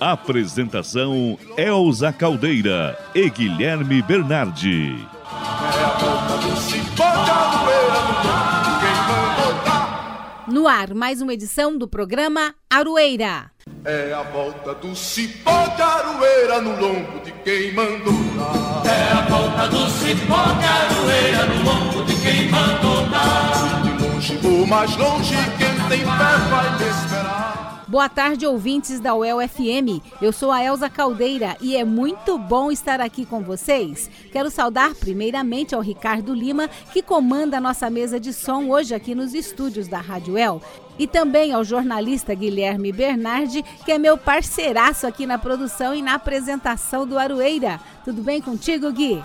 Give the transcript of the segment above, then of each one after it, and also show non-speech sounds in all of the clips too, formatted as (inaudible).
Apresentação Elza Caldeira e Guilherme Bernardi. É a volta do cipó de aroeira no lombo de quem mandou dar. No ar, mais uma edição do programa Aroeira. É a volta do cipó de aroeira no lombo de quem mandou dar. É a volta do cipó de aroeira no lombo de quem mandou dar. De longe ou mais longe, quem tem fé vai me esperar. Boa tarde, ouvintes da UEL FM. Eu sou a Elza Caldeira e é muito bom estar aqui com vocês. Quero saudar primeiramente ao Ricardo Lima, que comanda a nossa mesa de som hoje aqui nos estúdios da Rádio El. E também ao jornalista Guilherme Bernardi, que é meu parceiraço aqui na produção e na apresentação do Aroeira. Tudo bem contigo, Gui?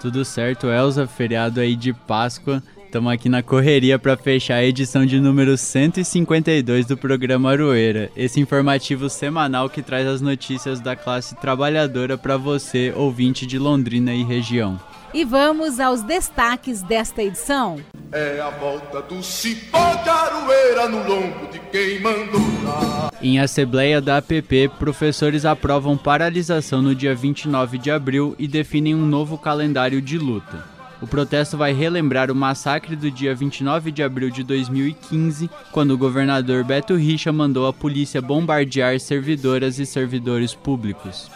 Tudo certo, Elza, feriado aí de Páscoa. Estamos aqui na correria para fechar a edição de número 152 do programa Aroeira, esse informativo semanal que traz as notícias da classe trabalhadora para você, ouvinte de Londrina e região. E vamos aos destaques desta edição. É a volta do cipó de aroeira no lombo de quem mandou dar. Em assembleia da APP, professores aprovam paralisação no dia 29 de abril e definem um novo calendário de luta. O protesto vai relembrar o massacre do dia 29 de abril de 2015, quando o governador Beto Richa mandou a polícia bombardear servidoras e servidores públicos.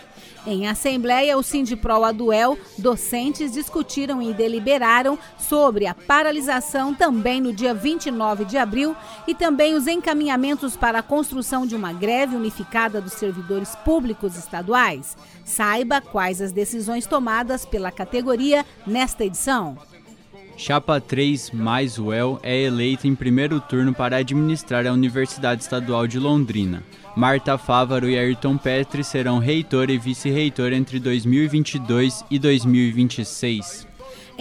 Em assembleia, o Sindipro Aduel, docentes discutiram e deliberaram sobre a paralisação também no dia 29 de abril e também os encaminhamentos para a construção de uma greve unificada dos servidores públicos estaduais. Saiba quais as decisões tomadas pela categoria nesta edição. Chapa 3 mais UEL é eleita em primeiro turno para administrar a Universidade Estadual de Londrina. Marta Fávaro e Ayrton Petri serão reitor e vice-reitor entre 2022 e 2026.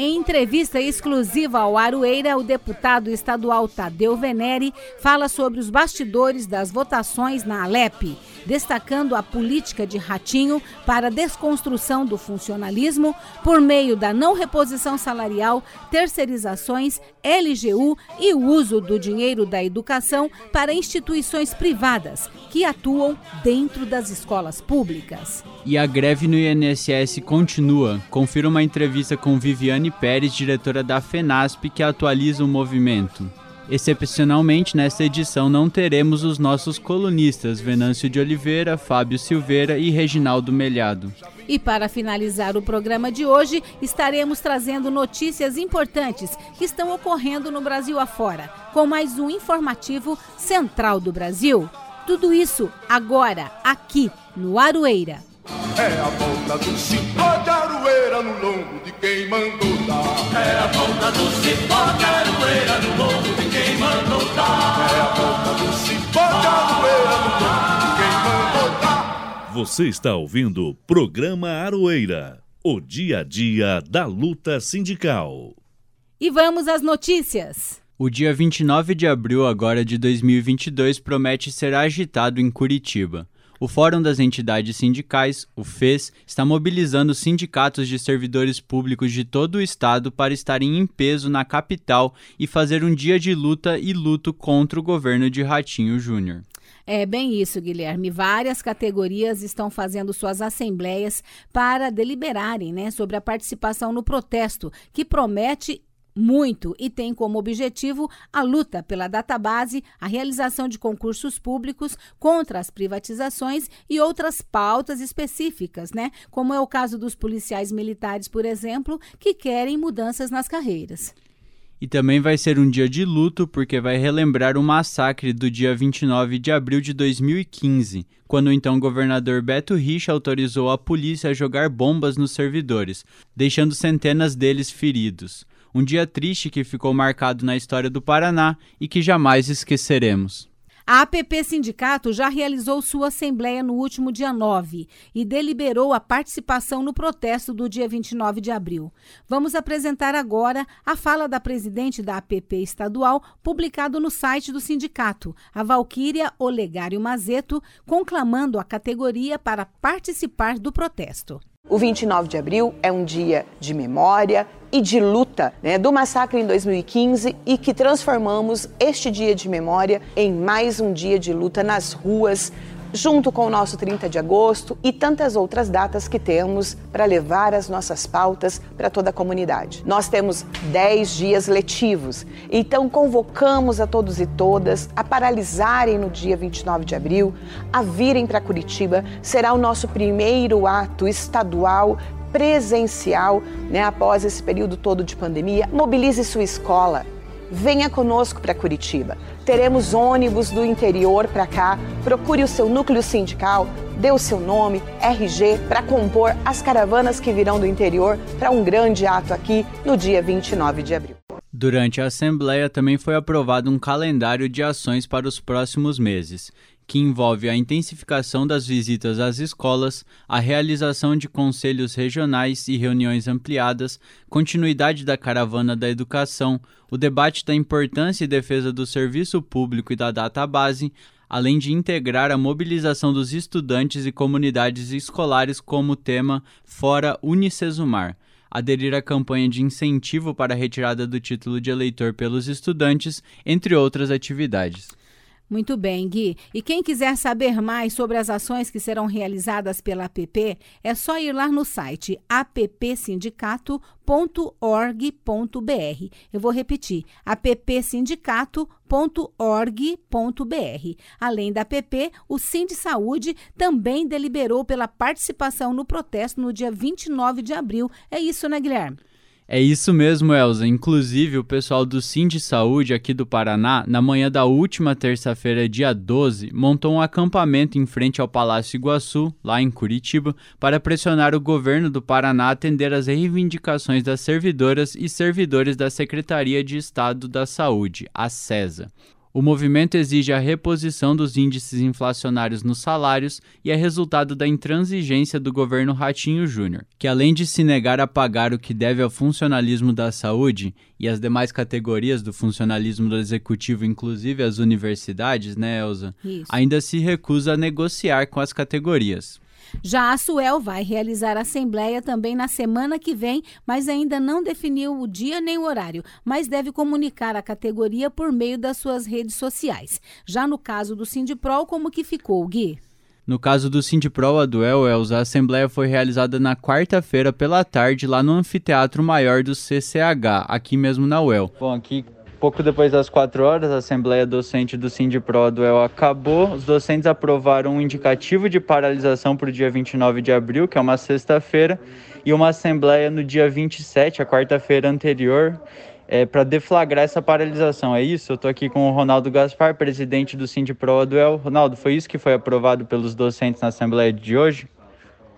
Em entrevista exclusiva ao Aroeira, o deputado estadual Tadeu Venere fala sobre os bastidores das votações na Alep, destacando a política de Ratinho para a desconstrução do funcionalismo por meio da não reposição salarial, terceirizações, LGU e o uso do dinheiro da educação para instituições privadas que atuam dentro das escolas públicas. E a greve no INSS continua. Confira uma entrevista com Viviane Pérez, diretora da FENASP, que atualiza o movimento. Excepcionalmente, nesta edição não teremos os nossos colunistas Venâncio de Oliveira, Fábio Silveira e Reginaldo Melhado. E para finalizar o programa de hoje, estaremos trazendo notícias importantes que estão ocorrendo no Brasil afora, com mais um informativo Central do Brasil. Tudo isso agora, aqui no Aroeira. É a volta do cipó de aroeira no lombo de quem mandou dar. É a volta do cipó de aroeira no lombo de quem mandou dar. É a volta do cipó de aroeira no lombo de quem mandou dar. Você está ouvindo o programa Aroeira, o dia a dia da luta sindical. E vamos às notícias. O dia 29 de abril agora de 2022 promete ser agitado em Curitiba. O Fórum das Entidades Sindicais, o FES, está mobilizando os sindicatos de servidores públicos de todo o estado para estarem em peso na capital e fazer um dia de luta e luto contra o governo de Ratinho Júnior. É bem isso, Guilherme. Várias categorias estão fazendo suas assembleias para deliberarem né, sobre a participação no protesto, que promete muito e tem como objetivo a luta pela database, a realização de concursos públicos contra as privatizações e outras pautas específicas, né? Como é o caso dos policiais militares, por exemplo, que querem mudanças nas carreiras. E também vai ser um dia de luto porque vai relembrar o massacre do dia 29 de abril de 2015, quando o então governador Beto Richa autorizou a polícia a jogar bombas nos servidores, deixando centenas deles feridos. Um dia triste que ficou marcado na história do Paraná e que jamais esqueceremos. A APP Sindicato já realizou sua assembleia no último dia 9 e deliberou a participação no protesto do dia 29 de abril. Vamos apresentar agora a fala da presidente da APP estadual, publicado no site do sindicato, a Valquíria Olegário Mazeto, conclamando a categoria para participar do protesto. O 29 de abril é um dia de memória e de luta né, do massacre em 2015 e que transformamos este dia de memória em mais um dia de luta nas ruas, junto com o nosso 30 de agosto e tantas outras datas que temos para levar as nossas pautas para toda a comunidade. Nós temos 10 dias letivos, então convocamos a todos e todas a paralisarem no dia 29 de abril, a virem para Curitiba. Será o nosso primeiro ato estadual presencial, né, após esse período todo de pandemia. Mobilize sua escola, venha conosco para Curitiba. Teremos ônibus do interior para cá. Procure o seu núcleo sindical, dê o seu nome, RG, para compor as caravanas que virão do interior para um grande ato aqui no dia 29 de abril. Durante a Assembleia também foi aprovado um calendário de ações para os próximos meses que envolve a intensificação das visitas às escolas, a realização de conselhos regionais e reuniões ampliadas, continuidade da caravana da educação, o debate da importância e defesa do serviço público e da database, além de integrar a mobilização dos estudantes e comunidades escolares como tema Fora Unicesumar aderir à campanha de incentivo para a retirada do título de eleitor pelos estudantes, entre outras atividades. Muito bem, Gui. E quem quiser saber mais sobre as ações que serão realizadas pela APP, é só ir lá no site appsindicato.org.br. Eu vou repetir: appsindicato.org.br. Além da APP, o Sind Saúde também deliberou pela participação no protesto no dia 29 de abril. É isso, né, Guilherme? É isso mesmo, Elza. Inclusive, o pessoal do Sim de Saúde aqui do Paraná, na manhã da última terça-feira, dia 12, montou um acampamento em frente ao Palácio Iguaçu, lá em Curitiba, para pressionar o governo do Paraná a atender às reivindicações das servidoras e servidores da Secretaria de Estado da Saúde, a CESA. O movimento exige a reposição dos índices inflacionários nos salários e é resultado da intransigência do governo Ratinho Júnior, que além de se negar a pagar o que deve ao funcionalismo da saúde e as demais categorias do funcionalismo do executivo, inclusive as universidades, né, Elza? Isso. Ainda se recusa a negociar com as categorias. Já a Suel vai realizar a assembleia também na semana que vem, mas ainda não definiu o dia nem o horário, mas deve comunicar a categoria por meio das suas redes sociais. Já no caso do Sindipro, como que ficou, Gui? No caso do Sindipro, a Duel Els, a assembleia foi realizada na quarta-feira pela tarde lá no Anfiteatro Maior do CCH, aqui mesmo na UEL. Bom, aqui Pouco depois das quatro horas, a Assembleia Docente do Sindipro do El acabou. Os docentes aprovaram um indicativo de paralisação para o dia 29 de abril, que é uma sexta-feira, e uma Assembleia no dia 27, a quarta-feira anterior, é, para deflagrar essa paralisação. É isso? Eu estou aqui com o Ronaldo Gaspar, presidente do Sindipro do El. Ronaldo, foi isso que foi aprovado pelos docentes na Assembleia de hoje?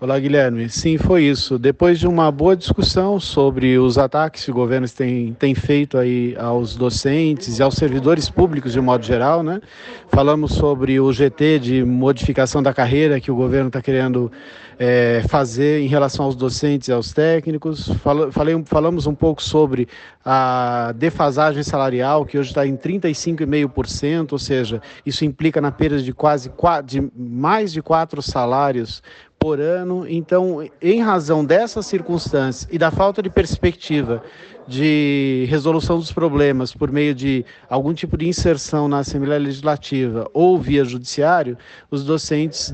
Olá, Guilherme. Sim, foi isso. Depois de uma boa discussão sobre os ataques que o governo tem, tem feito aí aos docentes e aos servidores públicos de modo geral, né? Falamos sobre o GT de modificação da carreira que o governo está querendo é, fazer em relação aos docentes e aos técnicos. falei, falamos um pouco sobre a defasagem salarial, que hoje está em 35,5%, ou seja, isso implica na perda de quase de mais de quatro salários por ano. Então, em razão dessas circunstâncias e da falta de perspectiva de resolução dos problemas por meio de algum tipo de inserção na Assembleia Legislativa ou via judiciário, os docentes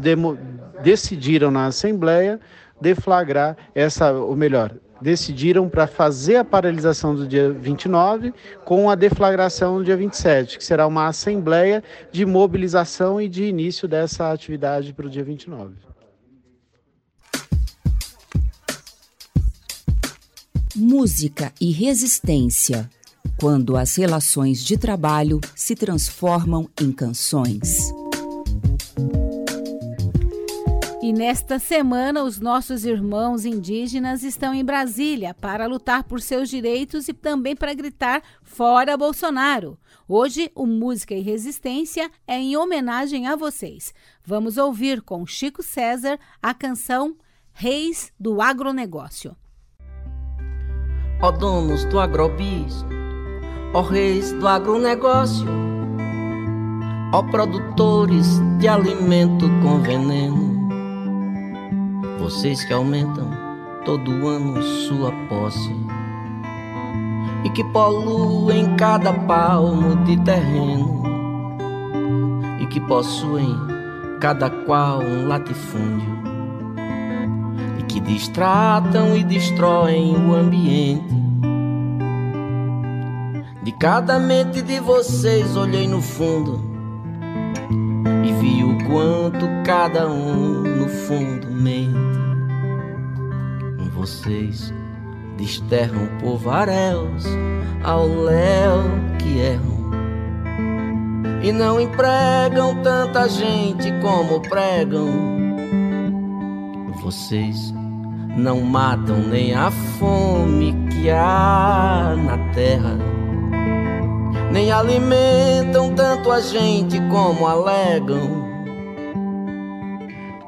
decidiram na Assembleia deflagrar essa, ou melhor, decidiram para fazer a paralisação do dia 29 com a deflagração no dia 27, que será uma assembleia de mobilização e de início dessa atividade para o dia 29. Música e resistência, quando as relações de trabalho se transformam em canções. E nesta semana, os nossos irmãos indígenas estão em Brasília para lutar por seus direitos e também para gritar fora Bolsonaro. Hoje, o Música e Resistência é em homenagem a vocês. Vamos ouvir com Chico César a canção Reis do Agronegócio. Ó donos do agrobis, ó reis do agronegócio, ó produtores de alimento com veneno, vocês que aumentam todo ano sua posse e que poluem cada palmo de terreno e que possuem cada qual um latifúndio que distratam e destroem o ambiente. De cada mente de vocês olhei no fundo e vi o quanto cada um no fundo mente. Vocês desterram povaréus ao léu que erram e não empregam tanta gente como pregam. Vocês não matam nem a fome que há na terra, nem alimentam tanto a gente como alegam.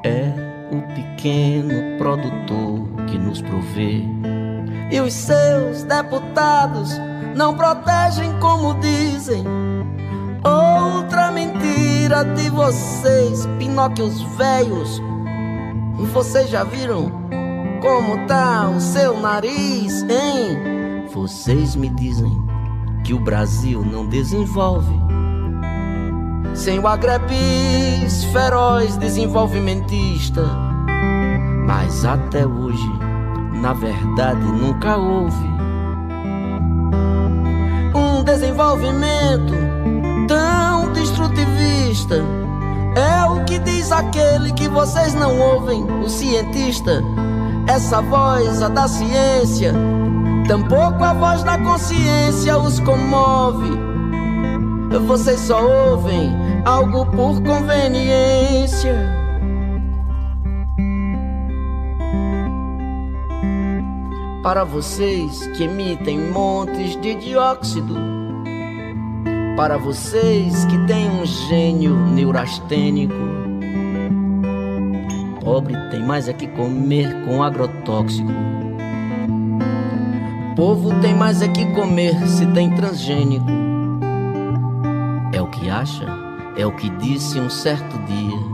É o pequeno produtor que nos provê e os seus deputados não protegem como dizem. Outra mentira de vocês, Pinóquios velhos. Vocês já viram como tá o seu nariz, hein? Vocês me dizem que o Brasil não desenvolve sem o agrebis feroz desenvolvimentista. Mas até hoje na verdade nunca houve um desenvolvimento tão destrutivista. É o que diz aquele que vocês não ouvem, o cientista. Essa voz, a da ciência, tampouco a voz da consciência os comove. Vocês só ouvem algo por conveniência. Para vocês que emitem montes de dióxido, para vocês que têm um gênio neurastênico, pobre tem mais é que comer com agrotóxico. Povo tem mais é que comer se tem transgênico. É o que acha, é o que disse um certo dia.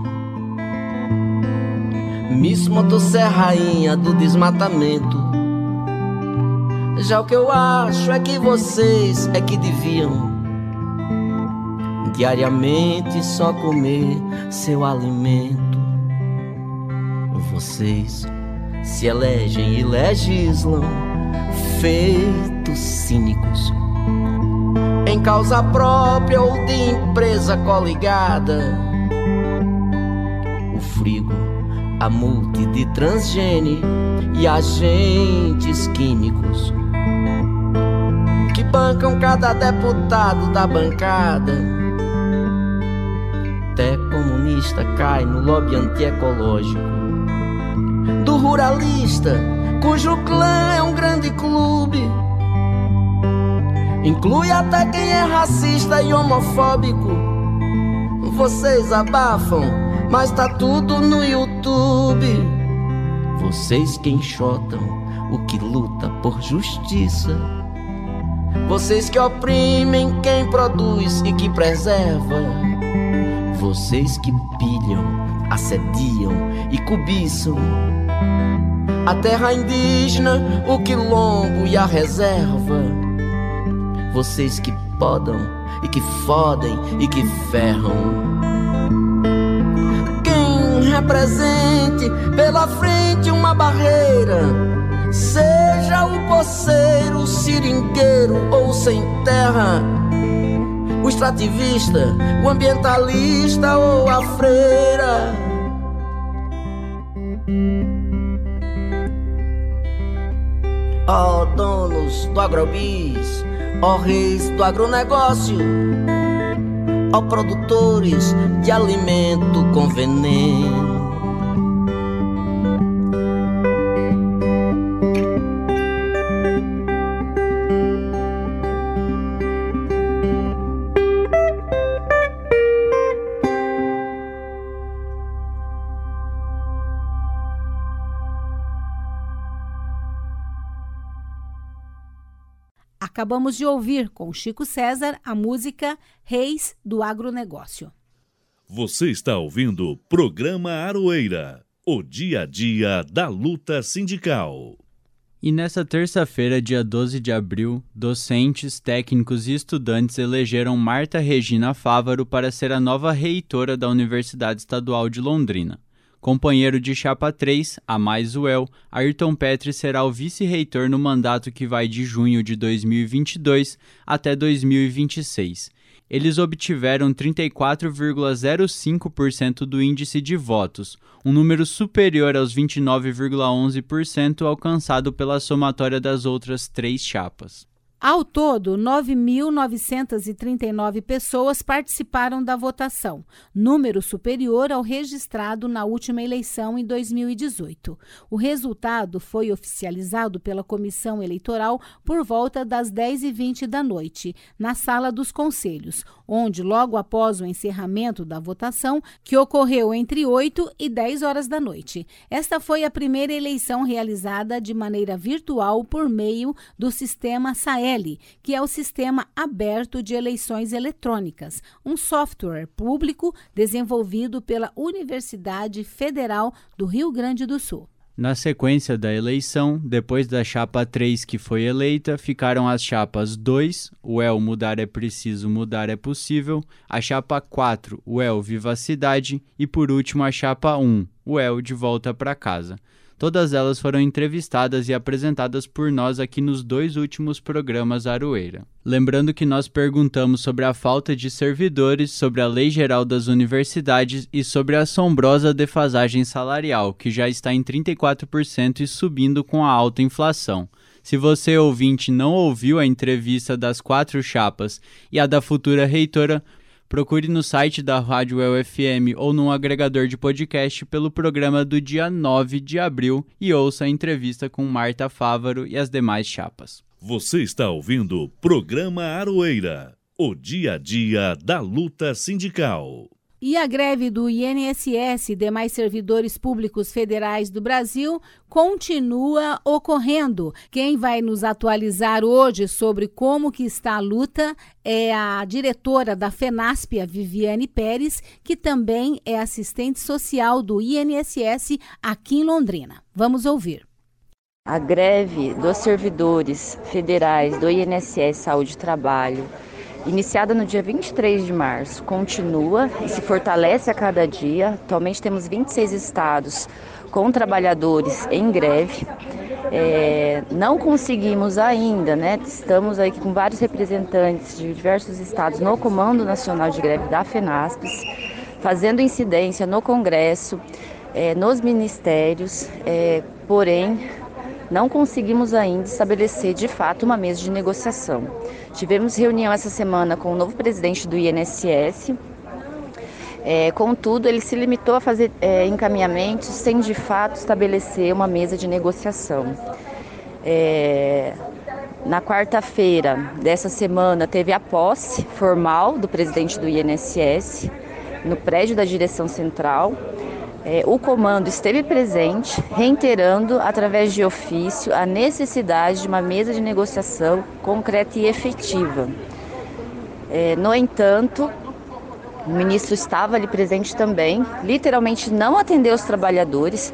Miss Motosserra, rainha do desmatamento já o que eu acho é que vocês é que deviam diariamente só comer seu alimento. Vocês se elegem e legislam feitos cínicos em causa própria ou de empresa coligada. O frigo, a multi de transgene e agentes químicos bancam cada deputado da bancada. Até comunista cai no lobby antiecológico. Do ruralista, cujo clã é um grande clube. Inclui até quem é racista e homofóbico. Vocês abafam, mas tá tudo no YouTube. Vocês que enxotam o que luta por justiça vocês que oprimem quem produz e que preserva. Vocês que pilham, assediam e cobiçam. A terra indígena, o quilombo e a reserva. Vocês que podam e que fodem e que ferram. Quem represente pela frente uma barreira Seja o poceiro, o seringueiro ou sem terra, o extrativista, o ambientalista ou a freira. Ó oh, donos do agrobis, ó oh, reis do agronegócio, ó oh, produtores de alimento com veneno Acabamos de ouvir com Chico César a música Reis do Agronegócio. Você está ouvindo o programa Aroeira, o dia a dia da luta sindical. E nessa terça-feira, dia 12 de abril, docentes, técnicos e estudantes elegeram Marta Regina Fávaro para ser a nova reitora da Universidade Estadual de Londrina. Companheiro de chapa 3, a mais Uel, Ayrton Petri será o vice-reitor no mandato que vai de junho de 2022 até 2026. Eles obtiveram 34,05% do índice de votos, um número superior aos 29,11% alcançado pela somatória das outras três chapas. Ao todo, 9.939 pessoas participaram da votação, número superior ao registrado na última eleição em 2018. O resultado foi oficializado pela Comissão Eleitoral por volta das 10h20 da noite, na Sala dos Conselhos, onde, logo após o encerramento da votação, que ocorreu entre 8 e 10 horas da noite. Esta foi a primeira eleição realizada de maneira virtual por meio do sistema SAE que é o Sistema Aberto de Eleições Eletrônicas, um software público desenvolvido pela Universidade Federal do Rio Grande do Sul. Na sequência da eleição, depois da chapa 3 que foi eleita, ficaram as chapas 2, o El Mudar é Preciso, Mudar é Possível, a chapa 4, o El Vivacidade e por último a chapa 1, o El De Volta para Casa. Todas elas foram entrevistadas e apresentadas por nós aqui nos dois últimos programas Aroeira. Lembrando que nós perguntamos sobre a falta de servidores, sobre a Lei Geral das Universidades e sobre a assombrosa defasagem salarial, que já está em 34% e subindo com a alta inflação. Se você, ouvinte, não ouviu a entrevista das quatro chapas e a da futura reitora, Procure no site da Rádio UFM ou num agregador de podcast pelo programa do dia 9 de abril e ouça a entrevista com Marta Fávaro e as demais chapas. Você está ouvindo o programa Aroeira, o dia a dia da luta sindical. E a greve do INSS e demais servidores públicos federais do Brasil continua ocorrendo. Quem vai nos atualizar hoje sobre como que está a luta é a diretora da FENASP, a Viviane Pérez, que também é assistente social do INSS aqui em Londrina. Vamos ouvir. A greve dos servidores federais do INSS Saúde e Trabalho iniciada no dia 23 de março, continua e se fortalece a cada dia. Atualmente temos 26 estados com trabalhadores em greve. É, não conseguimos ainda, né? Estamos aí com vários representantes de diversos estados no Comando Nacional de Greve da FENASPES, fazendo incidência no Congresso, é, nos ministérios, é, porém não conseguimos ainda estabelecer de fato uma mesa de negociação. Tivemos reunião essa semana com o novo presidente do INSS. É, contudo, ele se limitou a fazer é, encaminhamentos sem de fato estabelecer uma mesa de negociação. É, na quarta-feira dessa semana teve a posse formal do presidente do INSS no prédio da direção central é, o comando esteve presente, reiterando, através de ofício, a necessidade de uma mesa de negociação concreta e efetiva. É, no entanto, o ministro estava ali presente também, literalmente não atendeu os trabalhadores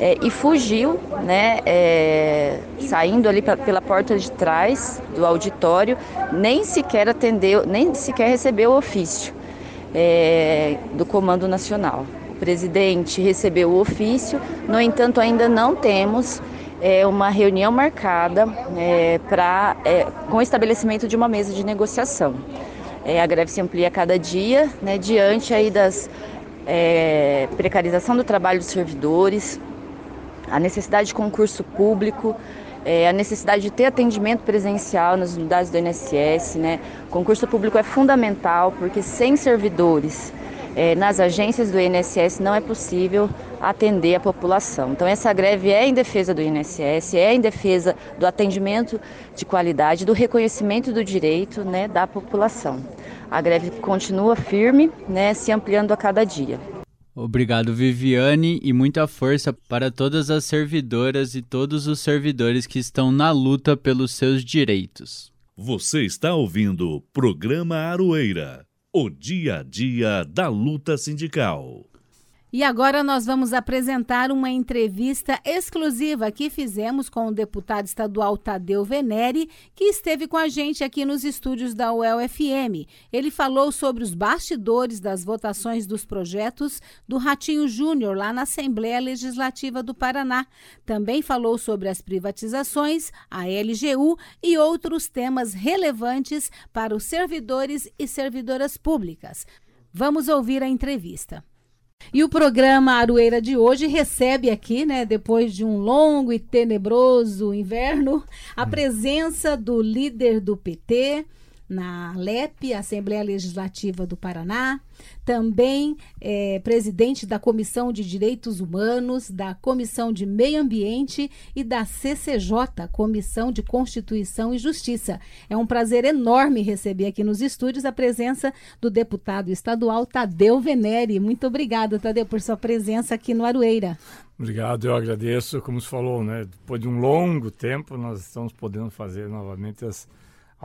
é, e fugiu, né, é, saindo ali pela porta de trás do auditório, nem sequer atendeu, nem sequer recebeu o ofício é, do Comando Nacional. O presidente recebeu o ofício, no entanto, ainda não temos é, uma reunião marcada é, pra, é, com o estabelecimento de uma mesa de negociação. É, a greve se amplia a cada dia, né, diante aí das é, precarização do trabalho dos servidores, a necessidade de concurso público, é, a necessidade de ter atendimento presencial nas unidades do INSS. Né? Concurso público é fundamental porque sem servidores é, nas agências do INSS não é possível atender a população. Então, essa greve é em defesa do INSS, é em defesa do atendimento de qualidade, do reconhecimento do direito né, da população. A greve continua firme, né, se ampliando a cada dia. Obrigado, Viviane, e muita força para todas as servidoras e todos os servidores que estão na luta pelos seus direitos. Você está ouvindo o programa Aroeira, o dia a dia da luta sindical. E agora nós vamos apresentar uma entrevista exclusiva que fizemos com o deputado estadual Tadeu Venere, que esteve com a gente aqui nos estúdios da UEL FM. Ele falou sobre os bastidores das votações dos projetos do Ratinho Júnior lá na Assembleia Legislativa do Paraná. Também falou sobre as privatizações, a LGU e outros temas relevantes para os servidores e servidoras públicas. Vamos ouvir a entrevista. E o programa Aroeira de hoje recebe aqui, né, depois de um longo e tenebroso inverno, a presença do líder do PT na LEP, Assembleia Legislativa do Paraná, também é, presidente da Comissão de Direitos Humanos, da Comissão de Meio Ambiente e da CCJ, Comissão de Constituição e Justiça. É um prazer enorme receber aqui nos estúdios a presença do deputado estadual Tadeu Venere. Muito obrigada, Tadeu, por sua presença aqui no Aroeira. Obrigado, eu agradeço. Como se falou, né? Depois de um longo tempo, nós estamos podendo fazer novamente as,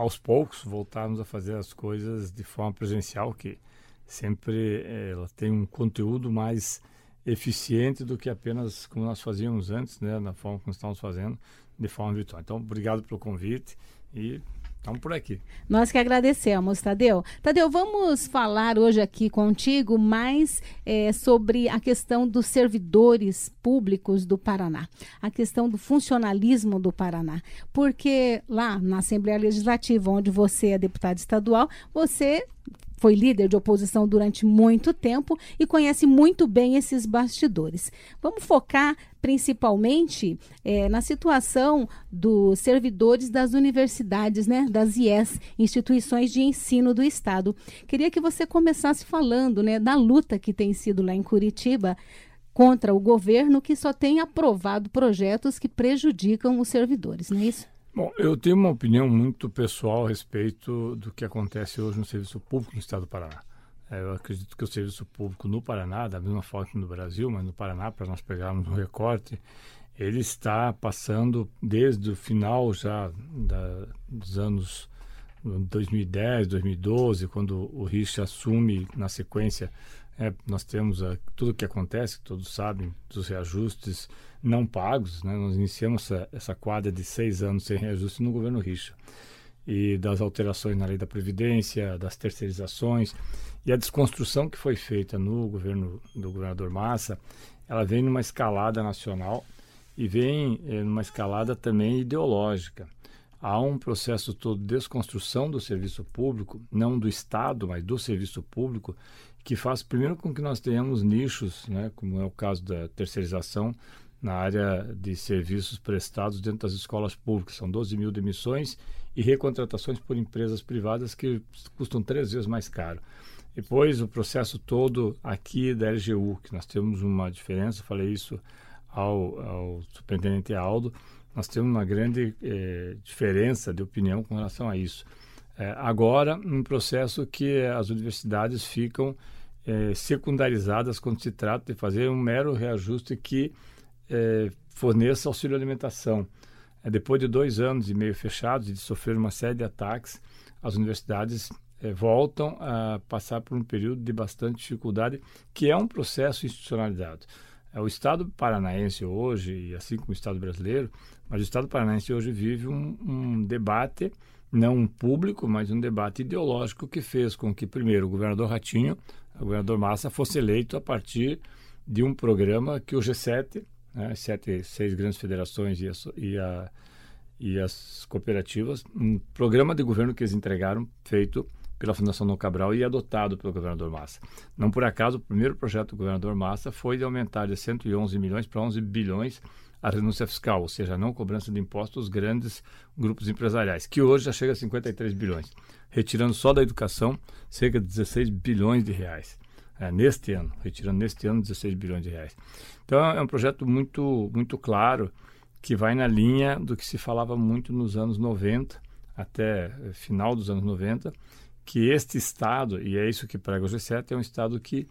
aos poucos, voltarmos a fazer as coisas de forma presencial, que sempre eh, ela tem um conteúdo mais eficiente do que apenas como nós fazíamos antes, né, na forma como estamos fazendo, de forma virtual. Então, obrigado pelo convite e Estamos por aqui. Nós que agradecemos, Tadeu. Tadeu, vamos falar hoje aqui contigo mais é, sobre a questão dos servidores públicos do Paraná, a questão do funcionalismo do Paraná. Porque lá na Assembleia Legislativa, onde você é deputado estadual, você foi líder de oposição durante muito tempo e conhece muito bem esses bastidores. Vamos focar principalmente é, na situação dos servidores das universidades, né, das IES, instituições de ensino do Estado. Queria que você começasse falando né, da luta que tem sido lá em Curitiba contra o governo que só tem aprovado projetos que prejudicam os servidores, não é isso? Bom, eu tenho uma opinião muito pessoal a respeito do que acontece hoje no serviço público no estado do Paraná. Eu acredito que o serviço público no Paraná, da mesma forma que no Brasil, mas no Paraná, para nós pegarmos um recorte, ele está passando desde o final já da, dos anos 2010, 2012, quando o Rich assume na sequência é, nós temos uh, tudo o que acontece, todos sabem, dos reajustes não pagos. Né? Nós iniciamos essa, essa quadra de seis anos sem reajuste no governo Richa. E das alterações na lei da Previdência, das terceirizações e a desconstrução que foi feita no governo do governador Massa, ela vem numa escalada nacional e vem eh, numa escalada também ideológica. Há um processo todo de desconstrução do serviço público, não do Estado, mas do serviço público, que faz primeiro com que nós tenhamos nichos, né, como é o caso da terceirização na área de serviços prestados dentro das escolas públicas. São 12 mil demissões e recontratações por empresas privadas que custam três vezes mais caro. Depois, o processo todo aqui da LGU, que nós temos uma diferença, falei isso ao, ao superintendente Aldo, nós temos uma grande eh, diferença de opinião com relação a isso. É, agora, um processo que as universidades ficam é, secundarizadas quando se trata de fazer um mero reajuste que é, forneça auxílio alimentação. É, depois de dois anos e meio fechados e de sofrer uma série de ataques, as universidades voltam a passar por um período de bastante dificuldade, que é um processo institucionalizado. É, o Estado paranaense hoje, e assim como o Estado brasileiro, mas o Estado paranaense hoje vive um, um debate não um público, mas um debate ideológico que fez com que, primeiro, o governador Ratinho, o governador Massa, fosse eleito a partir de um programa que o G7, né, sete, seis grandes federações e, a, e, a, e as cooperativas, um programa de governo que eles entregaram, feito pela Fundação Dom Cabral e adotado pelo governador Massa. Não por acaso, o primeiro projeto do governador Massa foi de aumentar de 111 milhões para 11 bilhões a renúncia fiscal, ou seja, a não cobrança de impostos dos grandes grupos empresariais, que hoje já chega a 53 bilhões, retirando só da educação cerca de 16 bilhões de reais. É, neste ano, retirando neste ano 16 bilhões de reais. Então é um projeto muito, muito claro que vai na linha do que se falava muito nos anos 90, até eh, final dos anos 90, que este Estado, e é isso que prega o G7, é um Estado que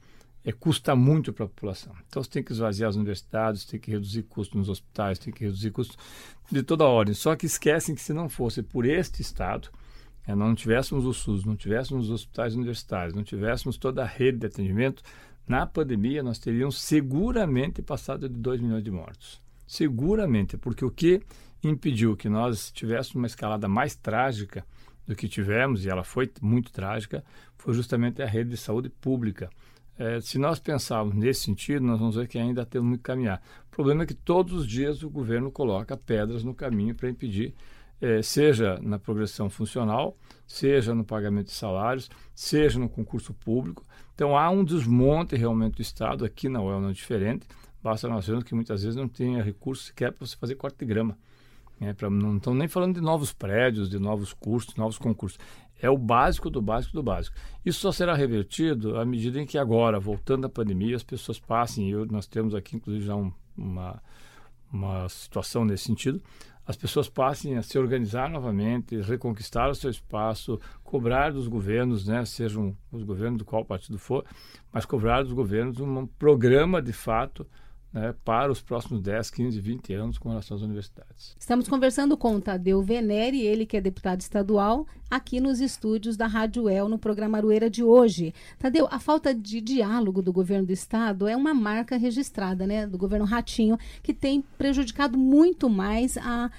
é, custa muito para a população. Então você tem que esvaziar as universidades, tem que reduzir custos nos hospitais, tem que reduzir custos de toda ordem. Só que esquecem que se não fosse por este Estado, é, não tivéssemos o SUS, não tivéssemos os hospitais universitários, não tivéssemos toda a rede de atendimento, na pandemia nós teríamos seguramente passado de 2 milhões de mortos. Seguramente, porque o que impediu que nós tivéssemos uma escalada mais trágica do que tivemos, e ela foi muito trágica, foi justamente a rede de saúde pública. É, se nós pensarmos nesse sentido, nós vamos ver que ainda temos muito que caminhar. O problema é que todos os dias o governo coloca pedras no caminho para impedir é, seja na progressão funcional, seja no pagamento de salários, seja no concurso público. Então há um desmonte realmente do Estado, aqui na UEL não é diferente, basta nós vermos que muitas vezes não tem recursos sequer para você fazer corte de grama. É, pra, não estão nem falando de novos prédios, de novos cursos, novos concursos. É o básico do básico do básico. Isso só será revertido à medida em que agora, voltando à pandemia, as pessoas passem, e nós temos aqui inclusive já um, uma, uma situação nesse sentido, as pessoas passem a se organizar novamente, reconquistar o seu espaço, cobrar dos governos, né, sejam os governos do qual partido for, mas cobrar dos governos um programa de fato né, para os próximos 10, 15, 20 anos com relação às universidades. Estamos conversando com o Tadeu Venere, ele que é deputado estadual, aqui nos estúdios da Rádio El, no programa Arueira de hoje. Tadeu, a falta de diálogo do governo do estado é uma marca registrada, né, do governo Ratinho, que tem prejudicado muito mais a,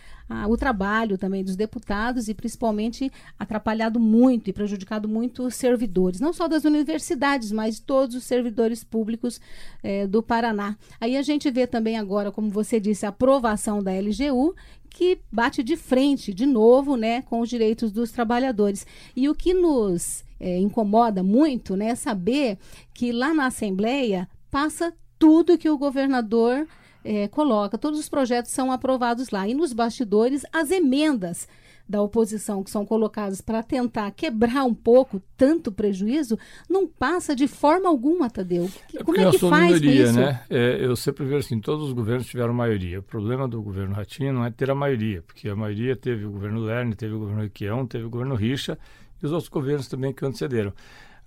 o trabalho também dos deputados e principalmente atrapalhado muito e prejudicado muito os servidores, não só das universidades, mas todos os servidores públicos eh, do Paraná. Aí a gente vê também agora, como você disse, a aprovação da LGU, que bate de frente, de novo, né, com os direitos dos trabalhadores. E o que nos eh, incomoda muito né, é saber que lá na Assembleia passa tudo que o governador é, coloca, todos os projetos são aprovados lá. E nos bastidores, as emendas da oposição que são colocadas para tentar quebrar um pouco tanto prejuízo, não passa de forma alguma, Tadeu. É Como é que faz minoria, isso? Né? É, eu sempre vejo assim, todos os governos tiveram maioria. O problema do governo Ratinho não é ter a maioria, porque a maioria teve o governo Lerner, teve o governo Requião, teve o governo Richa e os outros governos também que antecederam.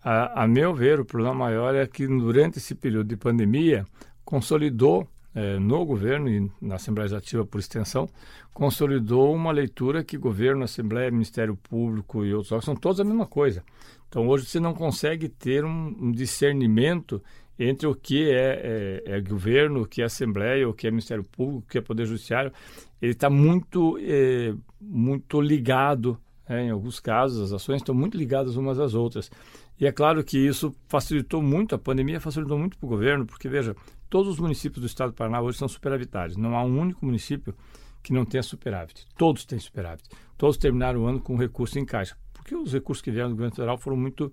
A, a meu ver, o problema maior é que durante esse período de pandemia consolidou é, no governo e na Assembleia Legislativa por extensão, consolidou uma leitura que governo, Assembleia, Ministério Público e outros órgãos são todos a mesma coisa. Então hoje você não consegue ter um, um discernimento entre o que é, é, é, governo, o que é Assembleia, o que é Ministério Público, o que é Poder Judiciário. Ele está muito, é, muito ligado, né, em alguns casos, as ações estão muito ligadas umas às outras. E é claro que isso facilitou muito, a pandemia facilitou muito para o governo, porque, veja, todos os municípios do estado do Paraná hoje são superavitários. Não há um único município que não tenha superávit. Todos têm superávit. Todos terminaram o ano com recurso em caixa, porque os recursos que vieram do governo federal foram muito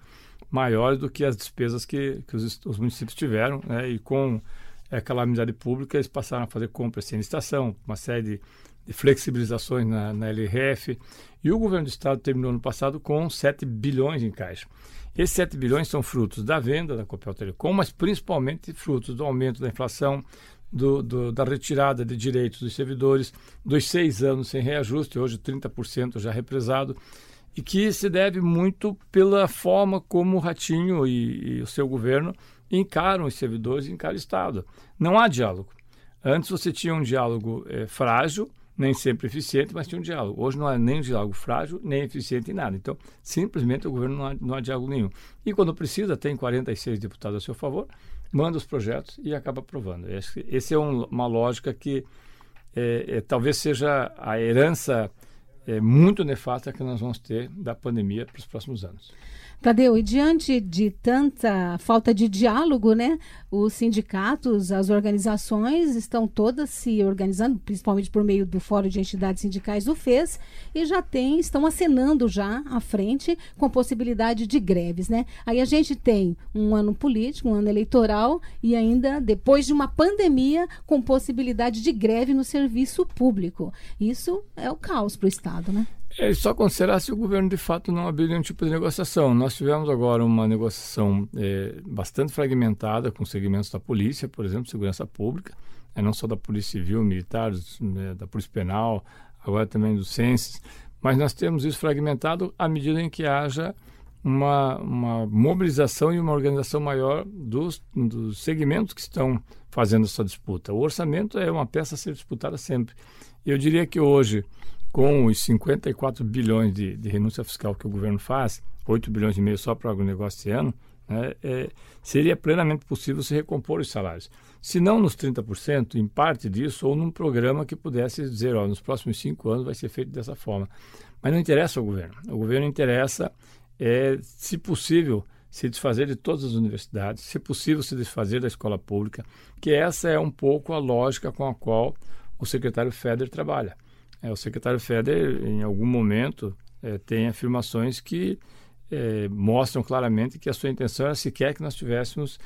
maiores do que as despesas que, que os, os, municípios tiveram, né? e com é, calamidade pública eles passaram a fazer compras sem licitação, uma série de, de flexibilizações na, na LRF, e o governo do estado terminou ano passado com 7 bilhões em caixa. Esses 7 bilhões são frutos da venda da Copel Telecom, mas principalmente frutos do aumento da inflação, do, do, da retirada de direitos dos servidores, dos seis anos sem reajuste, hoje 30% já represado, e que se deve muito pela forma como o Ratinho e, e o seu governo encaram os servidores e encaram o Estado. Não há diálogo. Antes você tinha um diálogo é, frágil, nem sempre eficiente, mas tinha um diálogo. Hoje não há nem um diálogo frágil, nem eficiente em nada. Então, simplesmente o governo não há, não há diálogo nenhum. E quando precisa, tem 46 deputados a seu favor, manda os projetos e acaba aprovando. Esse, esse é um, uma lógica que é, é, talvez seja a herança é, muito nefasta que nós vamos ter da pandemia para os próximos anos. Tadeu, e diante de tanta falta de diálogo, né, os sindicatos, as organizações estão todas se organizando, principalmente por meio do Fórum de Entidades Sindicais do FES, e já tem, estão acenando já à frente com possibilidade de greves, né? Aí a gente tem um ano político, um ano eleitoral e ainda depois de uma pandemia com possibilidade de greve no serviço público. Isso é o caos para o Estado, né? É, só acontecerá se o governo de fato não abrir nenhum tipo de negociação. Nós tivemos agora uma negociação é, bastante fragmentada com segmentos da polícia, por exemplo, segurança pública, é, não só da polícia civil, militar, né, da polícia penal, agora também do censos, mas nós temos isso fragmentado à medida em que haja uma, uma mobilização e uma organização maior dos, dos segmentos que estão fazendo essa disputa. O orçamento é uma peça a ser disputada sempre. Eu diria que hoje com os 54 bilhões de, de renúncia fiscal que o governo faz, 8 bilhões e meio só para o agronegócio esse ano, né, é, seria plenamente possível se recompor os salários. Se não nos 30%, em parte disso, ou num programa que pudesse dizer, ó, nos próximos cinco anos vai ser feito dessa forma. Mas não interessa ao governo. O governo interessa, é, se possível, se desfazer de todas as universidades, se possível, se desfazer da escola pública, que essa é um pouco a lógica com a qual o secretário Feder trabalha. É, o secretário Feder, em algum momento, é, tem afirmações que é, mostram claramente que a sua intenção era sequer que nós tivéssemos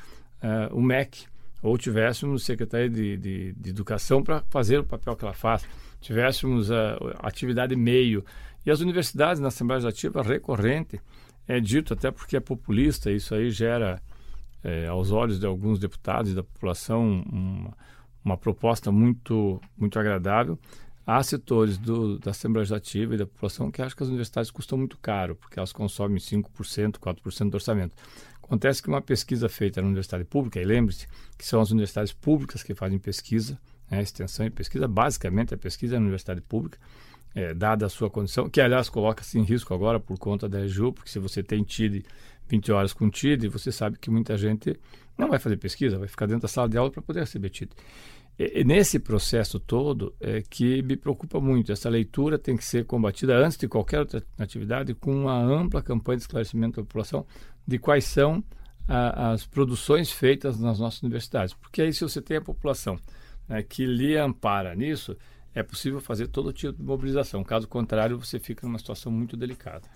uh, o MEC ou tivéssemos Secretaria de, de, de Educação para fazer o papel que ela faz, tivéssemos a, a atividade meio. E as universidades na Assembleia Legislativa recorrente, é dito até porque é populista, isso aí gera, é, aos olhos de alguns deputados e da população, uma, uma proposta muito, muito agradável, há setores do, da Assembleia Legislativa e da população que acham que as universidades custam muito caro, porque elas consomem 5%, 4% do orçamento. Acontece que uma pesquisa feita na universidade pública, e lembre-se que são as universidades públicas que fazem pesquisa, né, extensão e pesquisa, basicamente a pesquisa é na universidade pública, é, dada a sua condição, que aliás coloca-se em risco agora por conta da EJU, porque se você tem TID 20 horas com TID, você sabe que muita gente não vai fazer pesquisa, vai ficar dentro da sala de aula para poder receber TID. E, nesse processo todo é que me preocupa muito. Essa leitura tem que ser combatida antes de qualquer outra atividade com uma ampla campanha de esclarecimento da população de quais são a, as produções feitas nas nossas universidades. Porque aí, se você tem a população né, que lhe ampara nisso, é possível fazer todo tipo de mobilização. Caso contrário, você fica numa situação muito delicada.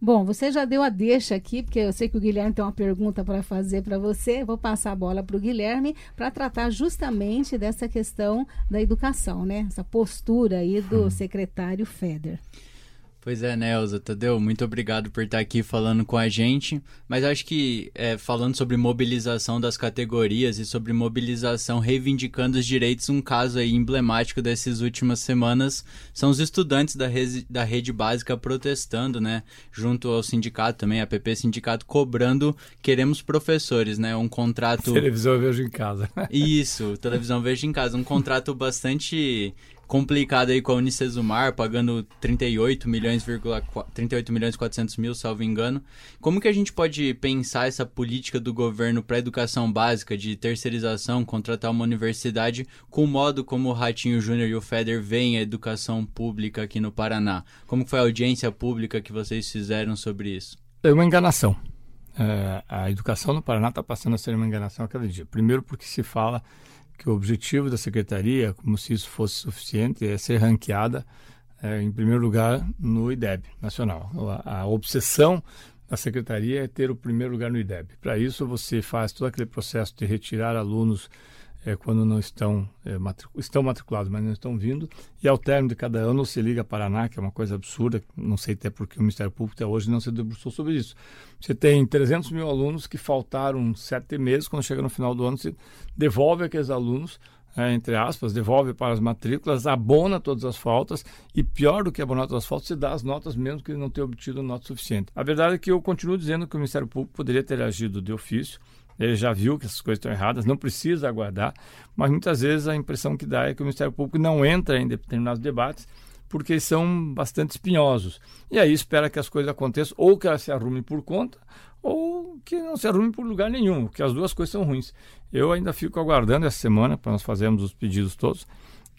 Bom, você já deu a deixa aqui, porque eu sei que o Guilherme tem uma pergunta para fazer para você. Vou passar a bola para o Guilherme para tratar justamente dessa questão da educação, né? Essa postura aí do hum. secretário Feder. Pois é, Nelza, Tadeu, muito obrigado por estar aqui falando com a gente. Mas acho que é, falando sobre mobilização das categorias e sobre mobilização reivindicando os direitos, um caso aí emblemático dessas últimas semanas são os estudantes da, rede, da rede básica protestando, né? Junto ao sindicato também, a PP Sindicato, cobrando Queremos Professores, né? Um contrato. (laughs) Televisão eu vejo em casa. Isso, televisão vejo em casa. Um contrato bastante complicado aí com a Unicesumar, pagando 38 milhões, 38 milhões e 400 mil, salvo engano. Como que a gente pode pensar essa política do governo para educação básica, de terceirização, contratar uma universidade, com o modo como o Ratinho Júnior e o Feder veem a educação pública aqui no Paraná? Como foi a audiência pública que vocês fizeram sobre isso? É uma enganação. É, a educação no Paraná está passando a ser uma enganação a cada dia. Primeiro porque se fala que o objetivo da secretaria, como se isso fosse suficiente, é ser ranqueada é, em primeiro lugar no IDEB nacional. A, a, obsessão da secretaria é ter o primeiro lugar no IDEB. Para isso, você faz todo aquele processo de retirar alunos é, quando não estão, é, matric... estão matriculados, mas não estão vindo. E ao término de cada ano se liga Paraná, que é uma coisa absurda, não sei até porque o Ministério Público até hoje não se debruçou sobre isso. Você tem 300 mil alunos que faltaram sete meses, quando chega no final do ano, você devolve aqueles alunos, é, entre aspas, devolve para as matrículas, abona todas as faltas e, pior do que abonar todas as faltas, você dá as notas mesmo que não tenha obtido nota suficiente. A verdade é que eu continuo dizendo que o Ministério Público poderia ter agido de ofício, ele já viu que essas coisas estão erradas, não precisa aguardar, mas muitas vezes a impressão que dá é que o Ministério Público não entra em determinados debates porque são bastante espinhosos. E aí espera que as coisas aconteçam, ou que elas se arrumem por conta, ou que não se arrumem por lugar nenhum, que as duas coisas são ruins. Eu ainda fico aguardando essa semana para nós fazermos os pedidos todos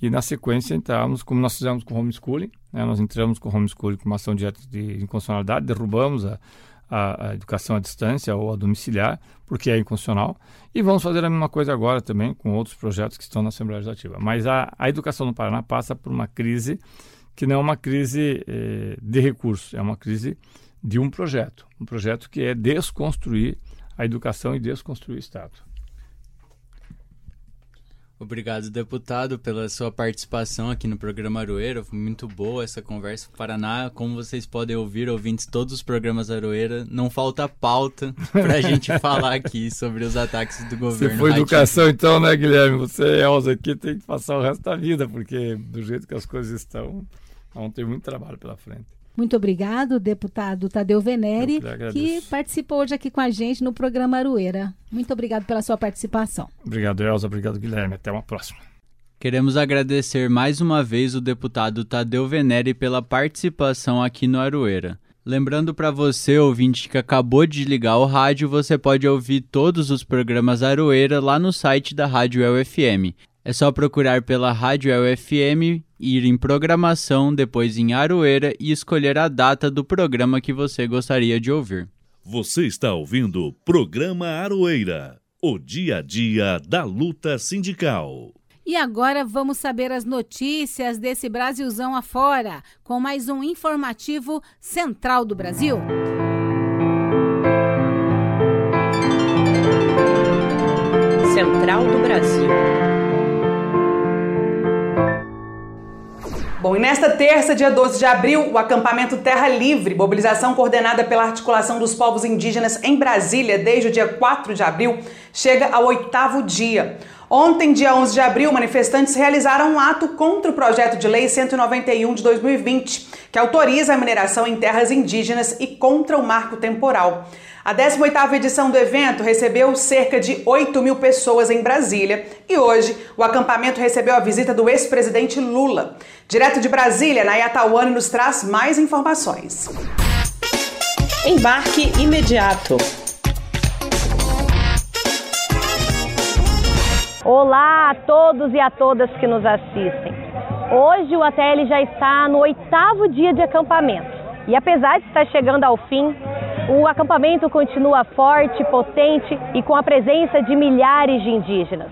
e na sequência entrarmos, como nós fizemos com o homeschooling, né, nós entramos com o homeschooling com uma ação direta de inconstitucionalidade, derrubamos a, a, a, educação à distância ou a domiciliar, porque é inconstitucional. E vamos fazer a mesma coisa agora também com outros projetos que estão na Assembleia Legislativa. Mas a, a educação no Paraná passa por uma crise que não é uma crise eh, de recursos, é uma crise de um projeto. Um projeto que é desconstruir a educação e desconstruir o Estado. Obrigado, deputado, pela sua participação aqui no programa Aroeira. Foi muito boa essa conversa. Paraná, como vocês podem ouvir, ouvintes, todos os programas Aroeira, não falta pauta (laughs) para a gente falar aqui sobre os ataques do governo. Você foi educação então, né, Guilherme? Você, Elza, aqui tem que passar o resto da vida, porque do jeito que as coisas estão, vão ter muito trabalho pela frente. Muito obrigado, deputado Tadeu Venere, que, participou hoje aqui com a gente no programa Arueira. Muito obrigado pela sua participação. Obrigado, Elza. Obrigado, Guilherme. Até uma próxima. Queremos agradecer mais uma vez o deputado Tadeu Venere pela participação aqui no Aroeira. Lembrando para você, ouvinte que acabou de ligar o rádio, você pode ouvir todos os programas Aroeira lá no site da Rádio UFM. É só procurar pela Rádio UFM, ir em programação, depois em Aroeira e escolher a data do programa que você gostaria de ouvir. Você está ouvindo o Programa Aroeira, o dia a dia da luta sindical. E agora vamos saber as notícias desse Brasilzão afora, com mais um informativo Central do Brasil. Central do Brasil. Bom, e nesta terça, dia 12 de abril, o acampamento Terra Livre, mobilização coordenada pela articulação dos povos indígenas em Brasília desde o dia 4 de abril, chega ao oitavo dia. Ontem, dia 11 de abril, manifestantes realizaram um ato contra o projeto de lei 191 de 2020, que autoriza a mineração em terras indígenas e contra o marco temporal. A 18ª edição do evento recebeu cerca de 8 mil pessoas em Brasília e hoje o acampamento recebeu a visita do ex-presidente Lula. Direto de Brasília, Nayatawane nos traz mais informações. Embarque imediato. Olá a todos e a todas que nos assistem. Hoje o ATL já está no oitavo dia de acampamento e apesar de estar chegando ao fim, o acampamento continua forte, potente e com a presença de milhares de indígenas.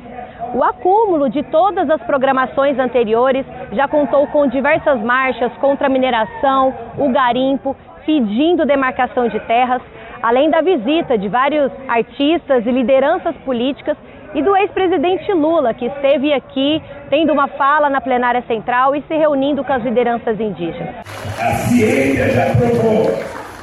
O acúmulo de todas as programações anteriores já contou com diversas marchas contra a mineração, o garimpo, pedindo demarcação de terras, além da visita de vários artistas e lideranças políticas e do ex-presidente Lula, que esteve aqui tendo uma fala na plenária central e se reunindo com as lideranças indígenas. A ciência já provou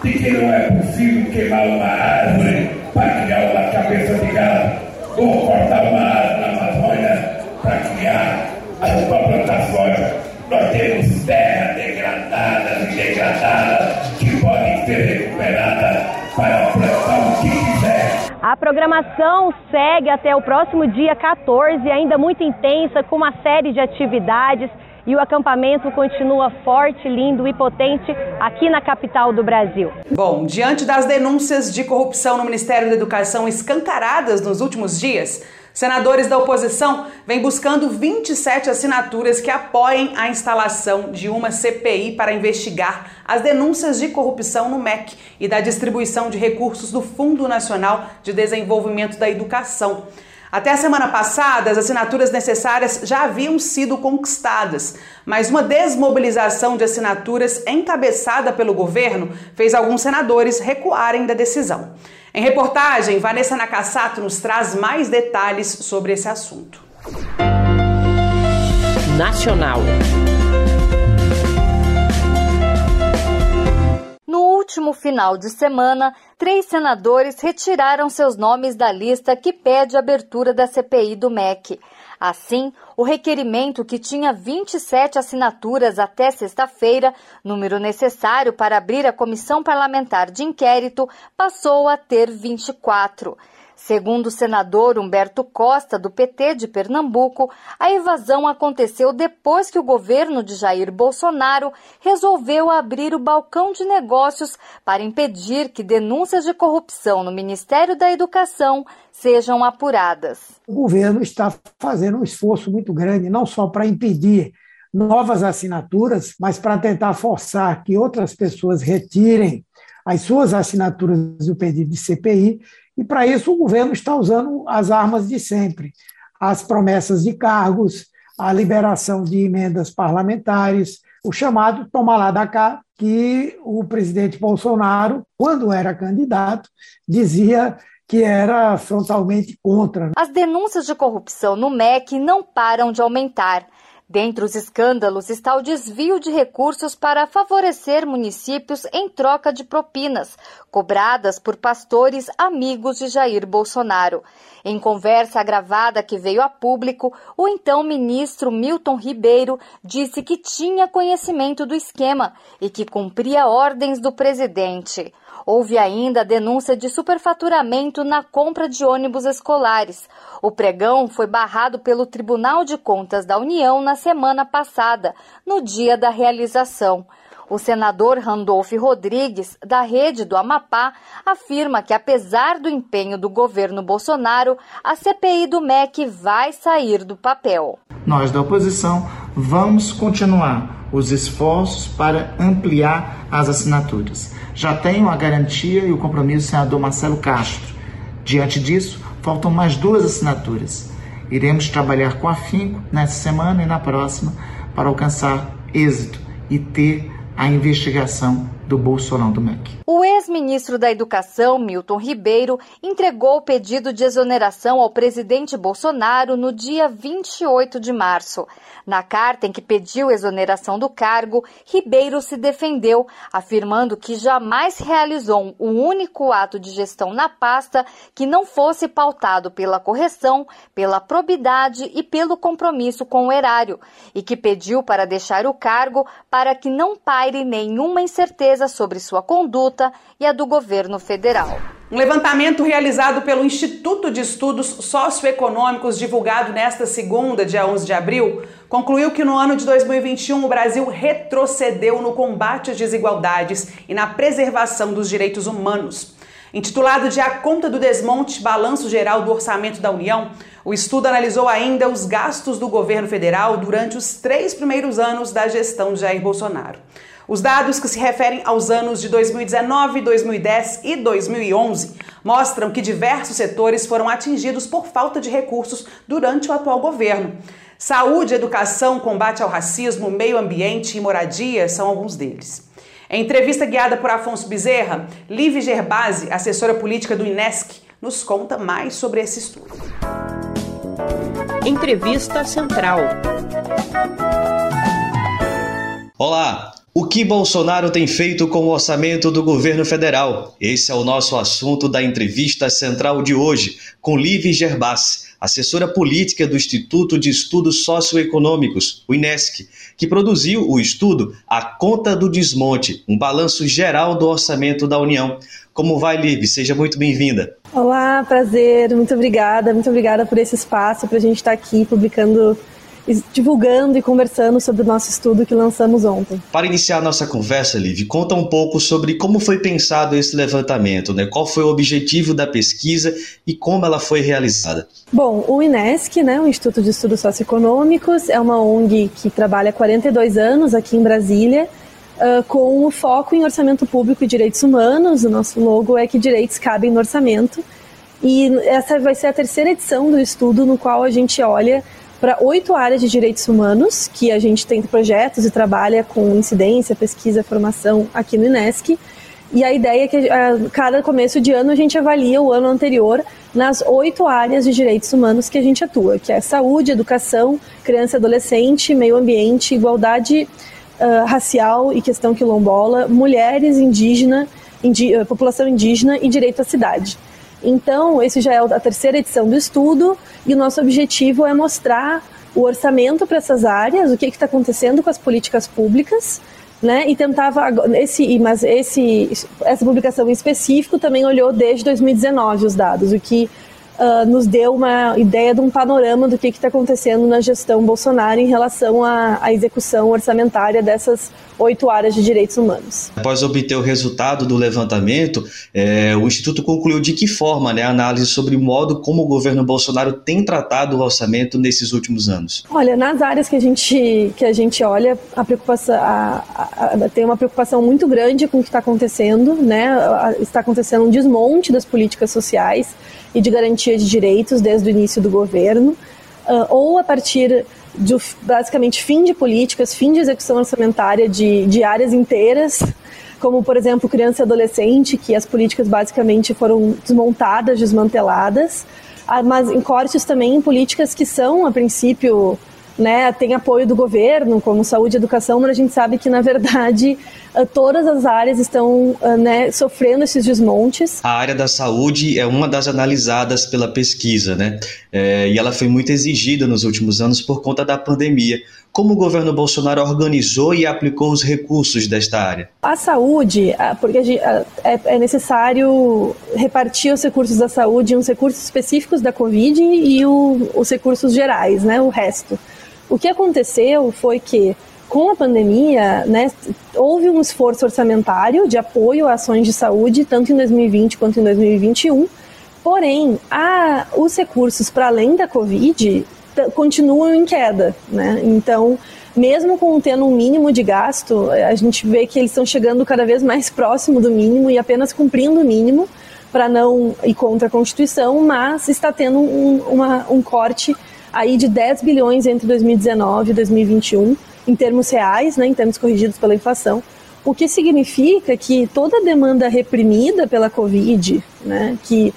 de que não é possível queimar uma árvore para criar uma cabeça de gado ou cortar uma árvore na Amazônia para criar para plantar soja. Nós temos terras degradadas e degradadas que podem ser recuperadas para plantar que quiser. A programação segue até o próximo dia 14, ainda muito intensa, com uma série de atividades e o acampamento continua forte, lindo e potente aqui na capital do Brasil. Bom, diante das denúncias de corrupção no Ministério da Educação escancaradas nos últimos dias, Senadores da oposição vêm buscando 27 assinaturas que apoiem a instalação de uma CPI para investigar as denúncias de corrupção no MEC e da distribuição de recursos do Fundo Nacional de Desenvolvimento da Educação. Até a semana passada, as assinaturas necessárias já haviam sido conquistadas, mas uma desmobilização de assinaturas encabeçada pelo governo fez alguns senadores recuarem da decisão. Em reportagem, Vanessa Nakassato nos traz mais detalhes sobre esse assunto. Nacional. No último final de semana, três senadores retiraram seus nomes da lista que pede a abertura da CPI do MEC. Assim, o requerimento, que tinha 27 assinaturas até sexta-feira, número necessário para abrir a comissão parlamentar de inquérito, passou a ter 24. Segundo o senador Humberto Costa, do PT de Pernambuco, a evasão aconteceu depois que o governo de Jair Bolsonaro resolveu abrir o balcão de negócios para impedir que denúncias de corrupção no Ministério da Educação sejam apuradas. O governo está fazendo um esforço muito grande, não só para impedir novas assinaturas, mas para tentar forçar que outras pessoas retirem as suas assinaturas do pedido de CPI e, para isso, o governo está usando as armas de sempre: as promessas de cargos, a liberação de emendas parlamentares, o chamado toma lá da cá, que o presidente Bolsonaro, quando era candidato, dizia que era frontalmente contra. As denúncias de corrupção no MEC não param de aumentar. Dentre os escândalos está o desvio de recursos para favorecer municípios em troca de propinas, cobradas por pastores amigos de Jair Bolsonaro. Em conversa gravada que veio a público, o então ministro Milton Ribeiro disse que tinha conhecimento do esquema e que cumpria ordens do presidente. Houve ainda a denúncia de superfaturamento na compra de ônibus escolares. O pregão foi barrado pelo Tribunal de Contas da União na semana passada, no dia da realização. O senador Randolph Rodrigues, da Rede do Amapá, afirma que, apesar do empenho do governo Bolsonaro, a CPI do MEC vai sair do papel. Nós, da oposição, vamos continuar os esforços para ampliar as assinaturas. Já tenho a garantia e o compromisso do senador Marcelo Castro. Diante disso, faltam mais duas assinaturas. Iremos trabalhar com afinco nessa semana e na próxima para alcançar êxito e ter a investigação do Bolsonaro do MEC. O ex-ministro da Educação, Milton Ribeiro, entregou o pedido de exoneração ao presidente Bolsonaro no dia 28 de março. Na carta em que pediu exoneração do cargo, Ribeiro se defendeu, afirmando que jamais realizou um único ato de gestão na pasta que não fosse pautado pela correção, pela probidade e pelo compromisso com o erário, e que pediu para deixar o cargo para que não paire nenhuma incerteza sobre sua conduta e a do governo federal. Um levantamento realizado pelo Instituto de Estudos Socioeconômicos, divulgado nesta segunda, dia 11 de abril, concluiu que no ano de 2021 o Brasil retrocedeu no combate às desigualdades e na preservação dos direitos humanos. Intitulado de A Conta do Desmonte Balanço Geral do Orçamento da União, o estudo analisou ainda os gastos do governo federal durante os três primeiros anos da gestão de Jair Bolsonaro. Os dados que se referem aos anos de 2019, 2010 e 2011 mostram que diversos setores foram atingidos por falta de recursos durante o atual governo. Saúde, educação, combate ao racismo, meio ambiente e moradia são alguns deles. Em entrevista guiada por Afonso Bezerra, Liv Gerbasi, assessora política do INESC, nos conta mais sobre esse estudo. Entrevista Central. Olá, o que Bolsonaro tem feito com o orçamento do governo federal? Esse é o nosso assunto da entrevista central de hoje, com Liv Gerbassi, assessora política do Instituto de Estudos Socioeconômicos, o INESC, que produziu o estudo A Conta do Desmonte, um balanço geral do orçamento da União. Como vai, Liv? Seja muito bem-vinda. Olá, prazer, muito obrigada, muito obrigada por esse espaço, para a gente estar aqui publicando divulgando e conversando sobre o nosso estudo que lançamos ontem. Para iniciar nossa conversa, Liv, conta um pouco sobre como foi pensado esse levantamento, né? Qual foi o objetivo da pesquisa e como ela foi realizada? Bom, o INESC, né, o Instituto de Estudos Socioeconômicos, é uma ONG que trabalha há 42 anos aqui em Brasília. Uh, com o foco em orçamento público e direitos humanos. O nosso logo é que direitos cabem no orçamento. E essa vai ser a terceira edição do estudo no qual a gente olha para oito áreas de direitos humanos, que a gente tem projetos e trabalha com incidência, pesquisa, formação aqui no INESC. E a ideia é que a cada começo de ano a gente avalia o ano anterior nas oito áreas de direitos humanos que a gente atua, que é saúde, educação, criança e adolescente, meio ambiente, igualdade uh, racial e questão quilombola, mulheres, indígena, indi população indígena e direito à cidade. Então, esse já é a terceira edição do estudo e o nosso objetivo é mostrar o orçamento para essas áreas, o que está acontecendo com as políticas públicas, né? E tentava esse, mas esse essa publicação em específico também olhou desde 2019 os dados, o que uh, nos deu uma ideia de um panorama do que está acontecendo na gestão Bolsonaro em relação à, à execução orçamentária dessas oito áreas de direitos humanos. Após obter o resultado do levantamento, é, o Instituto concluiu de que forma né, a análise sobre o modo como o governo Bolsonaro tem tratado o orçamento nesses últimos anos. Olha, nas áreas que a gente, que a gente olha, a preocupação, a, a, a, tem uma preocupação muito grande com o que está acontecendo, né? Está acontecendo um desmonte das políticas sociais e de garantia de direitos desde o início do governo, uh, ou a partir de basicamente fim de políticas, fim de execução orçamentária de, de áreas inteiras, como por exemplo criança e adolescente, que as políticas basicamente foram desmontadas, desmanteladas, ah, mas em cortes também em políticas que são a princípio né, tem apoio do governo, como saúde e educação, mas a gente sabe que, na verdade, uh, todas as áreas estão uh, né, sofrendo esses desmontes. A área da saúde é uma das analisadas pela pesquisa, né? É, e ela foi muito exigida nos últimos anos por conta da pandemia. Como o governo Bolsonaro organizou e aplicou os recursos desta área? A saúde, porque é, é necessário repartir os recursos da saúde, uns recursos específicos da Covid e os recursos gerais, né, o resto. O que aconteceu foi que, com a pandemia, né, houve um esforço orçamentário de apoio a ações de saúde, tanto em 2020 quanto em 2021, porém, a, os recursos para além da Covid continuam em queda, né? Então, mesmo com tendo um mínimo de gasto, a gente vê que eles estão chegando cada vez mais próximo do mínimo e apenas cumprindo o mínimo para não ir contra a Constituição, mas está tendo um, uma, um corte aí de 10 bilhões entre 2019 e 2021, em termos reais, né, em termos corrigidos pela inflação, o que significa que toda a demanda reprimida pela Covid, né, que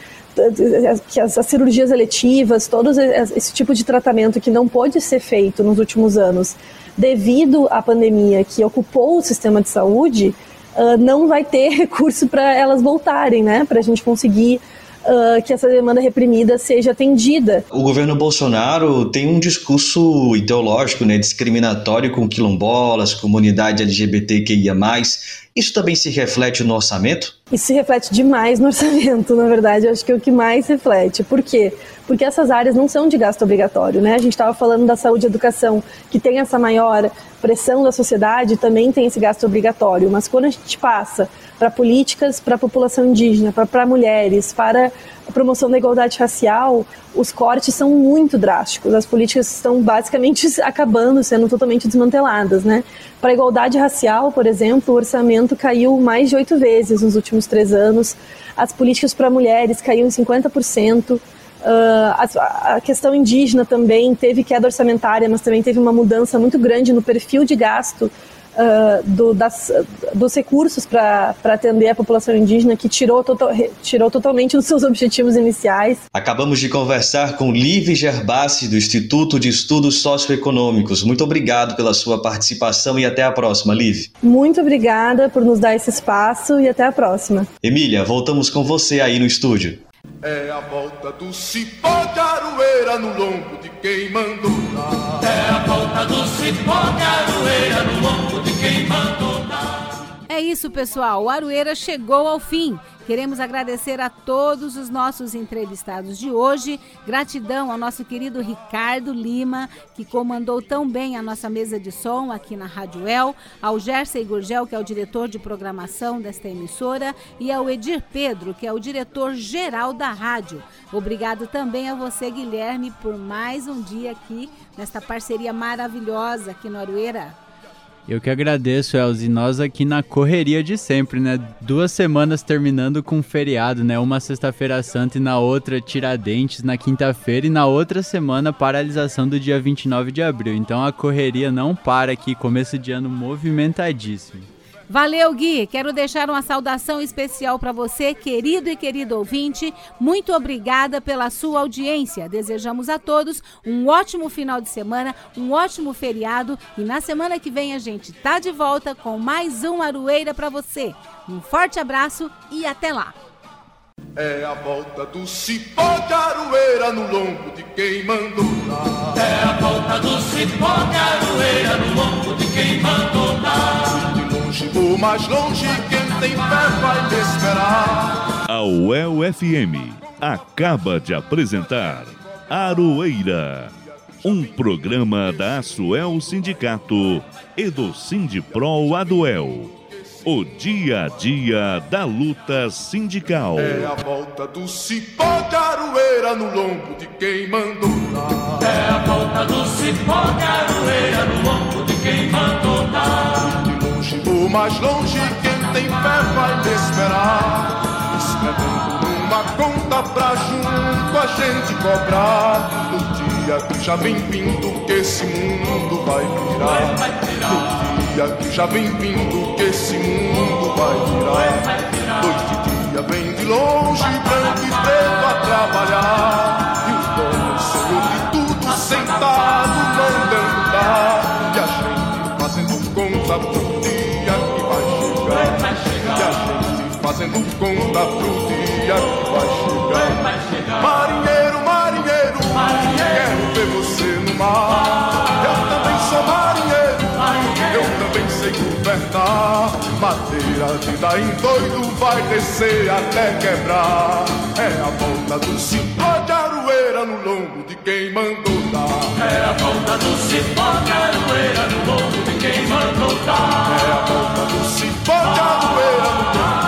que as, as, cirurgias eletivas, todo esse tipo de tratamento que não pode ser feito nos últimos anos, devido à pandemia que ocupou o sistema de saúde, uh, não vai ter (laughs) recurso para elas voltarem, né? Para a gente conseguir uh, que essa demanda reprimida seja atendida. O governo Bolsonaro tem um discurso ideológico, né, discriminatório com quilombolas, comunidade LGBTQIA+. Isso também se reflete no orçamento? Isso se reflete demais no orçamento, (laughs) na verdade, eu acho que é o que mais reflete. Por quê? Porque essas áreas não são de gasto obrigatório, né? A gente estava falando da saúde e educação, que tem essa maior pressão da sociedade, também tem esse gasto obrigatório, mas quando a gente passa para políticas para a população indígena, para mulheres, para a promoção da igualdade racial, os cortes são muito drásticos. As políticas estão basicamente (laughs) acabando, sendo totalmente desmanteladas. Né? Para a igualdade racial, por exemplo, o orçamento caiu mais de oito vezes nos últimos três anos. As políticas para mulheres caíram em 50%. Uh, a, a, questão indígena também teve queda orçamentária, mas também teve uma mudança muito grande no perfil de gasto uh, do, das, dos recursos para atender a população indígena que tirou, tirou totalmente dos seus objetivos iniciais. Acabamos de conversar com Liv Gerbassi, do Instituto de Estudos Socioeconômicos. Muito obrigado pela sua participação e até a próxima, Liv. Muito obrigada por nos dar esse espaço e até a próxima. Emília, voltamos com você aí no estúdio. É a volta do cipó de aroeira no lombo de quem mandou. É a volta do cipó de aroeira no lombo de quem mandou. É isso, pessoal. O Aroeira chegou ao fim. Queremos agradecer a todos os nossos entrevistados de hoje. Gratidão ao nosso querido Ricardo Lima, que comandou tão bem a nossa mesa de som aqui na Rádio El, ao Jersey Gurgel, que é o diretor de programação desta emissora, e ao Edir Pedro, que é o diretor geral da rádio. Obrigado também a você, Guilherme, por mais um dia aqui nesta parceria maravilhosa aqui no Arueira. Eu que agradeço, Elzi. Nós aqui na correria de sempre, né? Duas semanas terminando com feriado, né? Uma sexta-feira santa e na outra Tiradentes na quinta-feira e na outra semana paralisação do dia 29 de abril. Então a correria não para aqui, começo de ano movimentadíssimo. Valeu, Gui. Quero deixar uma saudação especial para você, querido e querido ouvinte. Muito obrigada pela sua audiência. Desejamos a todos um ótimo final de semana, um ótimo feriado e na semana que vem a gente tá de volta com mais um Aroeira para você. Um forte abraço e até lá. É a volta do cipó de aroeira no lombo de quem mandou dar. É a volta do cipó de aroeira no lombo de quem mandou dar longe, o mais longe, quem tem fé vai me esperar. A UEL FM acaba de apresentar Aroeira, um programa da Asuel Sindicato e do Sindipro Aduel. O dia a dia da luta sindical. É a volta do cipó de aroeira no lombo de quem mandou dar. É a volta do cipó de aroeira no lombo de quem mandou dar o mais longe, quem tem fé vai me esperar. Escrevendo uma conta pra junto a gente cobrar. No dia que já vem vindo, que esse mundo vai virar. No dia que já vem vindo, que esse mundo vai virar. Noite e dia vem de longe, branco e preto a trabalhar. E o dono, senhor de tudo, sentado, mandando conta pro dia fazendo conta pro dia que vai chegar. Marinheiro, marinheiro, quero ver você no mar. Eu também sou marinheiro, eu também sei governar. Madeira de dar em doido vai descer até quebrar. É a volta do cipó de aroeira no lombo de quem mandou dar. É a volta do cipó de aroeira no lombo de quem mandou dar. É a volta do cipó de arueira no lombo